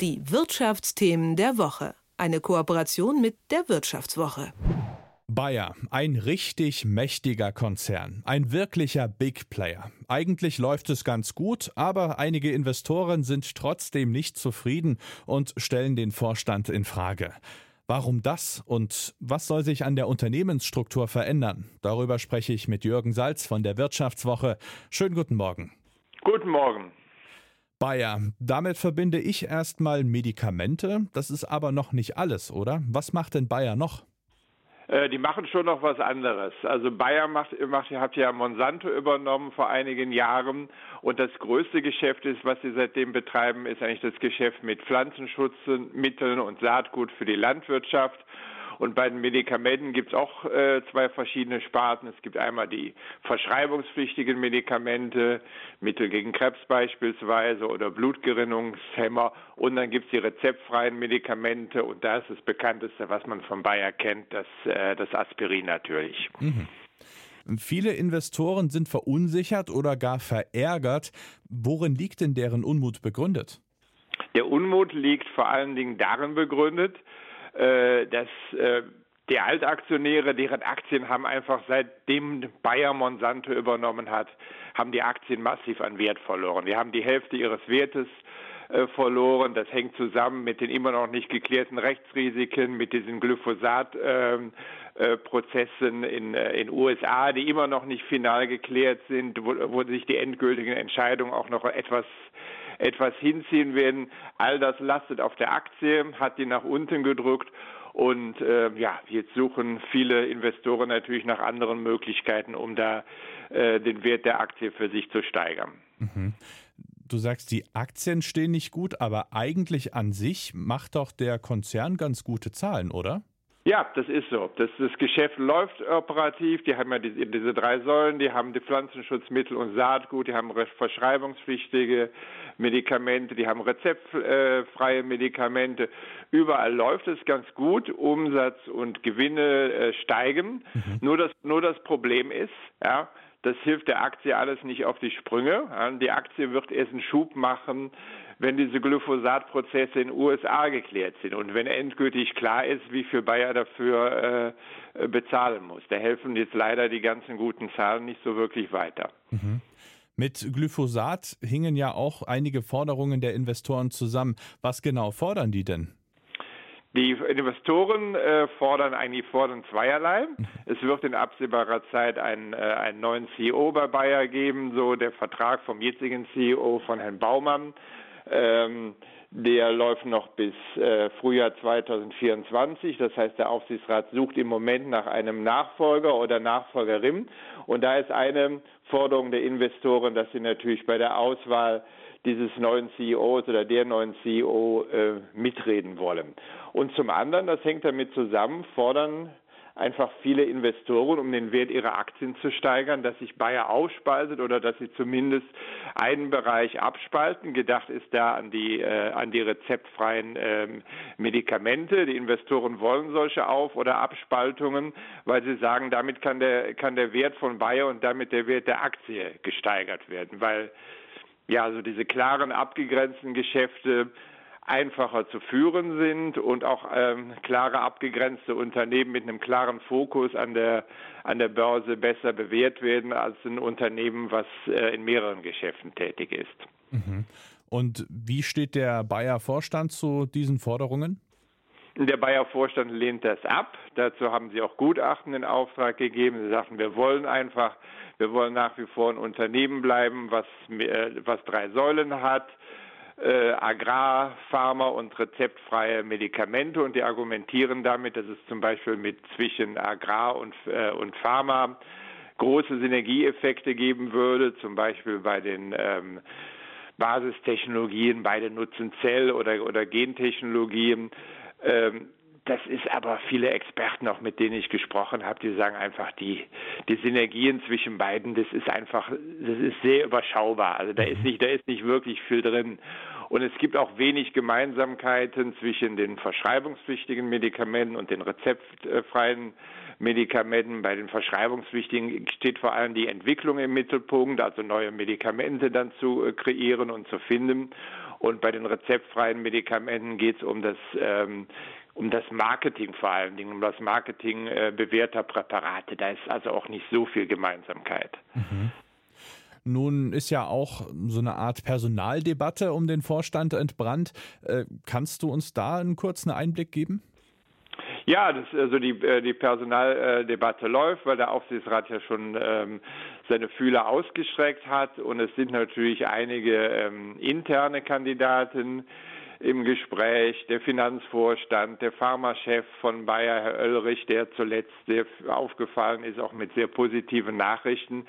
Die Wirtschaftsthemen der Woche. Eine Kooperation mit der Wirtschaftswoche. Bayer, ein richtig mächtiger Konzern, ein wirklicher Big Player. Eigentlich läuft es ganz gut, aber einige Investoren sind trotzdem nicht zufrieden und stellen den Vorstand in Frage. Warum das und was soll sich an der Unternehmensstruktur verändern? Darüber spreche ich mit Jürgen Salz von der Wirtschaftswoche. Schönen guten Morgen. Guten Morgen. Bayer, damit verbinde ich erstmal Medikamente. Das ist aber noch nicht alles, oder? Was macht denn Bayer noch? Äh, die machen schon noch was anderes. Also Bayer macht, macht, hat ja Monsanto übernommen vor einigen Jahren und das größte Geschäft ist, was sie seitdem betreiben, ist eigentlich das Geschäft mit Pflanzenschutzmitteln und Saatgut für die Landwirtschaft. Und bei den Medikamenten gibt es auch äh, zwei verschiedene Sparten. Es gibt einmal die verschreibungspflichtigen Medikamente, Mittel gegen Krebs beispielsweise oder Blutgerinnungshemmer. Und dann gibt es die rezeptfreien Medikamente. Und da ist das bekannteste, was man von Bayer kennt, das, äh, das Aspirin natürlich. Mhm. Viele Investoren sind verunsichert oder gar verärgert. Worin liegt denn deren Unmut begründet? Der Unmut liegt vor allen Dingen darin begründet, dass äh, die Altaktionäre, deren Aktien haben einfach seitdem Bayer Monsanto übernommen hat, haben die Aktien massiv an Wert verloren. Die haben die Hälfte ihres Wertes äh, verloren. Das hängt zusammen mit den immer noch nicht geklärten Rechtsrisiken, mit diesen Glyphosat-Prozessen ähm, äh, in in USA, die immer noch nicht final geklärt sind, wo, wo sich die endgültigen Entscheidungen auch noch etwas etwas hinziehen werden. All das lastet auf der Aktie, hat die nach unten gedrückt. Und äh, ja, jetzt suchen viele Investoren natürlich nach anderen Möglichkeiten, um da äh, den Wert der Aktie für sich zu steigern. Mhm. Du sagst, die Aktien stehen nicht gut, aber eigentlich an sich macht doch der Konzern ganz gute Zahlen, oder? Ja, das ist so. Das, das Geschäft läuft operativ. Die haben ja diese, diese drei Säulen. Die haben die Pflanzenschutzmittel und Saatgut. Die haben verschreibungspflichtige Medikamente. Die haben rezeptfreie Medikamente. Überall läuft es ganz gut. Umsatz und Gewinne äh, steigen. Mhm. Nur das, nur das Problem ist, ja, das hilft der Aktie alles nicht auf die Sprünge. Die Aktie wird erst einen Schub machen, wenn diese Glyphosat-Prozesse in den USA geklärt sind und wenn endgültig klar ist, wie viel Bayer dafür äh, bezahlen muss. Da helfen jetzt leider die ganzen guten Zahlen nicht so wirklich weiter. Mhm. Mit Glyphosat hingen ja auch einige Forderungen der Investoren zusammen. Was genau fordern die denn? Die Investoren äh, fordern eigentlich fordern zweierlei. Es wird in absehbarer Zeit einen, äh, einen neuen CEO bei Bayer geben, so der Vertrag vom jetzigen CEO von Herrn Baumann. Ähm, der läuft noch bis äh, Frühjahr 2024. Das heißt, der Aufsichtsrat sucht im Moment nach einem Nachfolger oder Nachfolgerin. Und da ist eine Forderung der Investoren, dass sie natürlich bei der Auswahl dieses neuen CEOs oder der neuen CEO äh, mitreden wollen. Und zum anderen, das hängt damit zusammen, fordern einfach viele Investoren, um den Wert ihrer Aktien zu steigern, dass sich Bayer aufspaltet oder dass sie zumindest einen Bereich abspalten. Gedacht ist da an die, äh, an die rezeptfreien ähm, Medikamente. Die Investoren wollen solche Auf- oder Abspaltungen, weil sie sagen, damit kann der, kann der Wert von Bayer und damit der Wert der Aktie gesteigert werden, weil ja, also diese klaren, abgegrenzten Geschäfte einfacher zu führen sind und auch ähm, klare abgegrenzte Unternehmen mit einem klaren Fokus an der an der Börse besser bewährt werden als ein Unternehmen, was äh, in mehreren Geschäften tätig ist. Mhm. Und wie steht der Bayer Vorstand zu diesen Forderungen? Der Bayer Vorstand lehnt das ab. Dazu haben sie auch Gutachten in Auftrag gegeben. Sie sagten, wir wollen einfach, wir wollen nach wie vor ein Unternehmen bleiben, was, äh, was drei Säulen hat äh, Agrar, Pharma und rezeptfreie Medikamente und die argumentieren damit, dass es zum Beispiel mit zwischen Agrar und, äh, und Pharma große Synergieeffekte geben würde, zum Beispiel bei den ähm, Basistechnologien, bei den Nutzen Zell- oder, oder Gentechnologien. Ähm, das ist aber viele Experten, auch mit denen ich gesprochen habe, die sagen einfach, die, die Synergien zwischen beiden, das ist einfach, das ist sehr überschaubar. Also da ist mhm. nicht, da ist nicht wirklich viel drin. Und es gibt auch wenig Gemeinsamkeiten zwischen den verschreibungspflichtigen Medikamenten und den rezeptfreien Medikamenten. Bei den verschreibungspflichtigen steht vor allem die Entwicklung im Mittelpunkt, also neue Medikamente dann zu äh, kreieren und zu finden. Und bei den rezeptfreien Medikamenten geht es um das ähm, um das Marketing vor allen Dingen, um das Marketing äh, bewährter Präparate. Da ist also auch nicht so viel Gemeinsamkeit. Mhm. Nun ist ja auch so eine Art Personaldebatte um den Vorstand entbrannt. Äh, kannst du uns da einen kurzen Einblick geben? Ja, das, also die, äh, die Personaldebatte läuft, weil der Aufsichtsrat ja schon ähm, seine Fühler ausgestreckt hat und es sind natürlich einige ähm, interne Kandidaten im Gespräch, der Finanzvorstand, der Pharmachef von Bayer, Herr Oelrich, der zuletzt sehr aufgefallen ist, auch mit sehr positiven Nachrichten.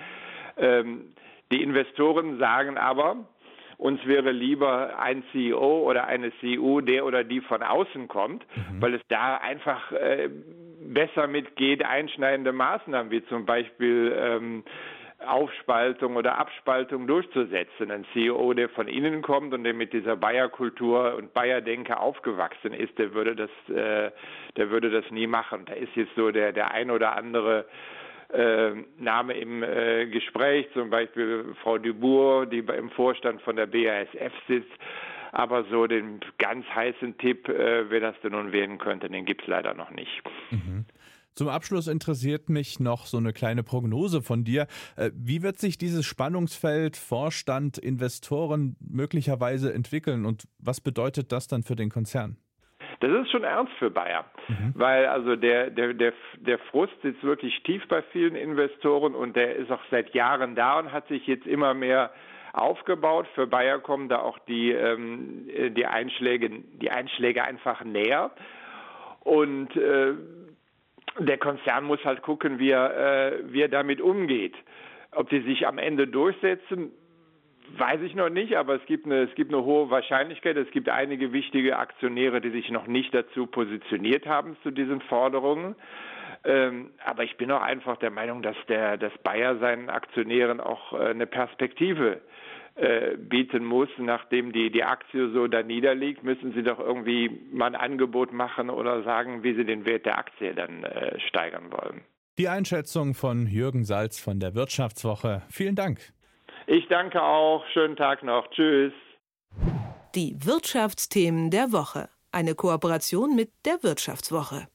Ähm, die Investoren sagen aber, uns wäre lieber ein CEO oder eine CEO, der oder die von außen kommt, mhm. weil es da einfach äh, besser mitgeht, einschneidende Maßnahmen wie zum Beispiel ähm, Aufspaltung oder Abspaltung durchzusetzen. Ein CEO, der von innen kommt und der mit dieser Bayer-Kultur und Bayer-Denke aufgewachsen ist, der würde das, äh, der würde das nie machen. Da ist jetzt so der der ein oder andere äh, Name im äh, Gespräch, zum Beispiel Frau Dubourg, die im Vorstand von der BASF sitzt. Aber so den ganz heißen Tipp, äh, wer das denn nun werden könnte, den gibt es leider noch nicht. Mhm. Zum Abschluss interessiert mich noch so eine kleine Prognose von dir. Äh, wie wird sich dieses Spannungsfeld Vorstand, Investoren möglicherweise entwickeln und was bedeutet das dann für den Konzern? Das ist schon ernst für Bayer, mhm. weil also der, der, der, der Frust sitzt wirklich tief bei vielen Investoren und der ist auch seit Jahren da und hat sich jetzt immer mehr aufgebaut. Für Bayer kommen da auch die, ähm, die, Einschläge, die Einschläge einfach näher. Und äh, der Konzern muss halt gucken, wie er, äh, wie er damit umgeht. Ob sie sich am Ende durchsetzen, weiß ich noch nicht, aber es gibt, eine, es gibt eine hohe Wahrscheinlichkeit. Es gibt einige wichtige Aktionäre, die sich noch nicht dazu positioniert haben zu diesen Forderungen. Ähm, aber ich bin auch einfach der Meinung, dass der, dass Bayer seinen Aktionären auch äh, eine Perspektive äh, bieten muss, nachdem die, die Aktie so da niederliegt, müssen sie doch irgendwie mal ein Angebot machen oder sagen, wie sie den Wert der Aktie dann äh, steigern wollen. Die Einschätzung von Jürgen Salz von der Wirtschaftswoche. Vielen Dank. Ich danke auch. Schönen Tag noch. Tschüss. Die Wirtschaftsthemen der Woche. Eine Kooperation mit der Wirtschaftswoche.